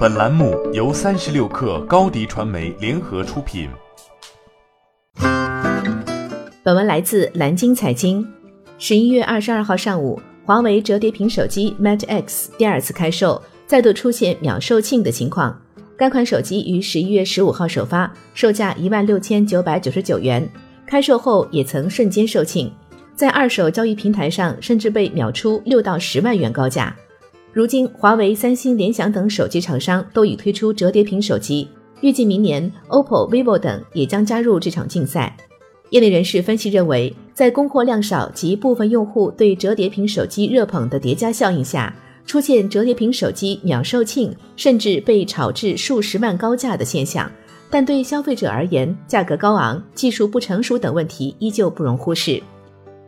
本栏目由三十六氪高低传媒联合出品。本文来自蓝鲸财经。十一月二十二号上午，华为折叠屏手机 Mate X 第二次开售，再度出现秒售罄的情况。该款手机于十一月十五号首发，售价一万六千九百九十九元。开售后也曾瞬间售罄，在二手交易平台上甚至被秒出六到十万元高价。如今，华为、三星、联想等手机厂商都已推出折叠屏手机，预计明年 OPPO、vivo 等也将加入这场竞赛。业内人士分析认为，在供货量少及部分用户对折叠屏手机热捧的叠加效应下，出现折叠屏手机秒售罄，甚至被炒至数十万高价的现象。但对消费者而言，价格高昂、技术不成熟等问题依旧不容忽视。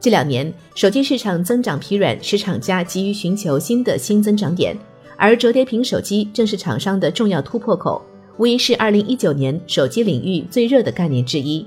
这两年，手机市场增长疲软，使厂家急于寻求新的新增长点，而折叠屏手机正是厂商的重要突破口，无疑是二零一九年手机领域最热的概念之一。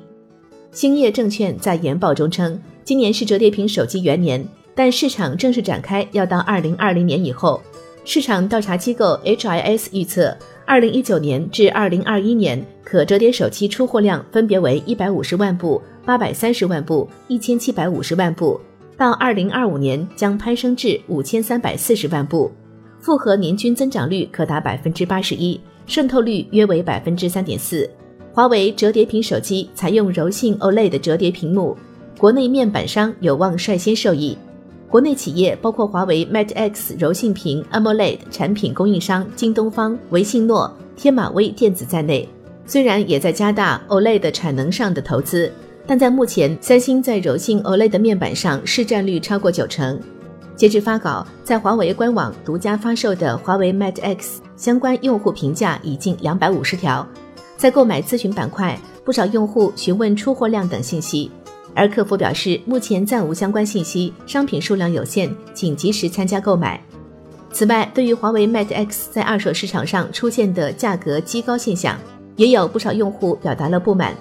兴业证券在研报中称，今年是折叠屏手机元年，但市场正式展开要到二零二零年以后。市场调查机构 HIS 预测，二零一九年至二零二一年可折叠手机出货量分别为一百五十万部。八百三十万部、一千七百五十万部，到二零二五年将攀升至五千三百四十万部，复合年均增长率可达百分之八十一，渗透率约为百分之三点四。华为折叠屏手机采用柔性 OLED 折叠屏幕，国内面板商有望率先受益。国内企业包括华为 Mate X 柔性屏 AMOLED 产品供应商京东方、维信诺、天马微电子在内，虽然也在加大 OLED 产能上的投资。但在目前，三星在柔性 OLED 面板上市占率超过九成。截至发稿，在华为官网独家发售的华为 Mate X 相关用户评价已近两百五十条。在购买咨询板块，不少用户询问出货量等信息，而客服表示目前暂无相关信息，商品数量有限，请及时参加购买。此外，对于华为 Mate X 在二手市场上出现的价格畸高现象，也有不少用户表达了不满。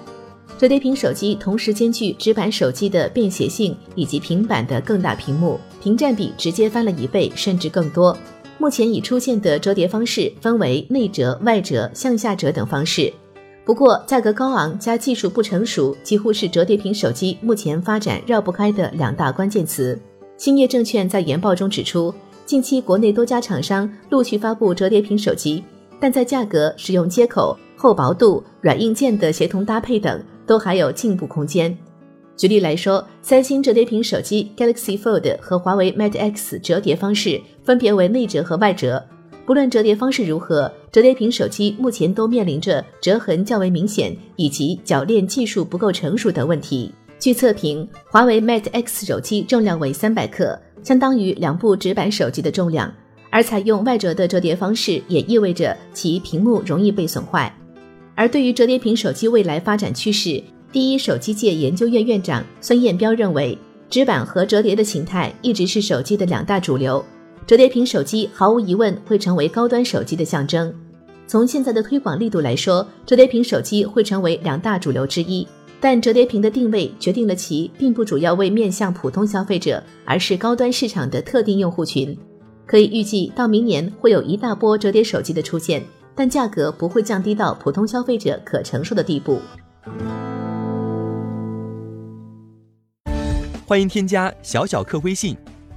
折叠屏手机同时兼具直板手机的便携性以及平板的更大屏幕，屏占比直接翻了一倍甚至更多。目前已出现的折叠方式分为内折、外折、向下折等方式。不过，价格高昂加技术不成熟，几乎是折叠屏手机目前发展绕不开的两大关键词。兴业证券在研报中指出，近期国内多家厂商陆续发布折叠屏手机，但在价格、使用接口、厚薄度、软硬件的协同搭配等。都还有进步空间。举例来说，三星折叠屏手机 Galaxy Fold 和华为 Mate X 折叠方式分别为内折和外折。不论折叠方式如何，折叠屏手机目前都面临着折痕较为明显以及铰链技术不够成熟等问题。据测评，华为 Mate X 手机重量为三百克，相当于两部直板手机的重量。而采用外折的折叠方式，也意味着其屏幕容易被损坏。而对于折叠屏手机未来发展趋势，第一手机界研究院院长孙彦彪认为，直板和折叠的形态一直是手机的两大主流，折叠屏手机毫无疑问会成为高端手机的象征。从现在的推广力度来说，折叠屏手机会成为两大主流之一，但折叠屏的定位决定了其并不主要为面向普通消费者，而是高端市场的特定用户群。可以预计，到明年会有一大波折叠手机的出现。但价格不会降低到普通消费者可承受的地步。欢迎添加小小客微信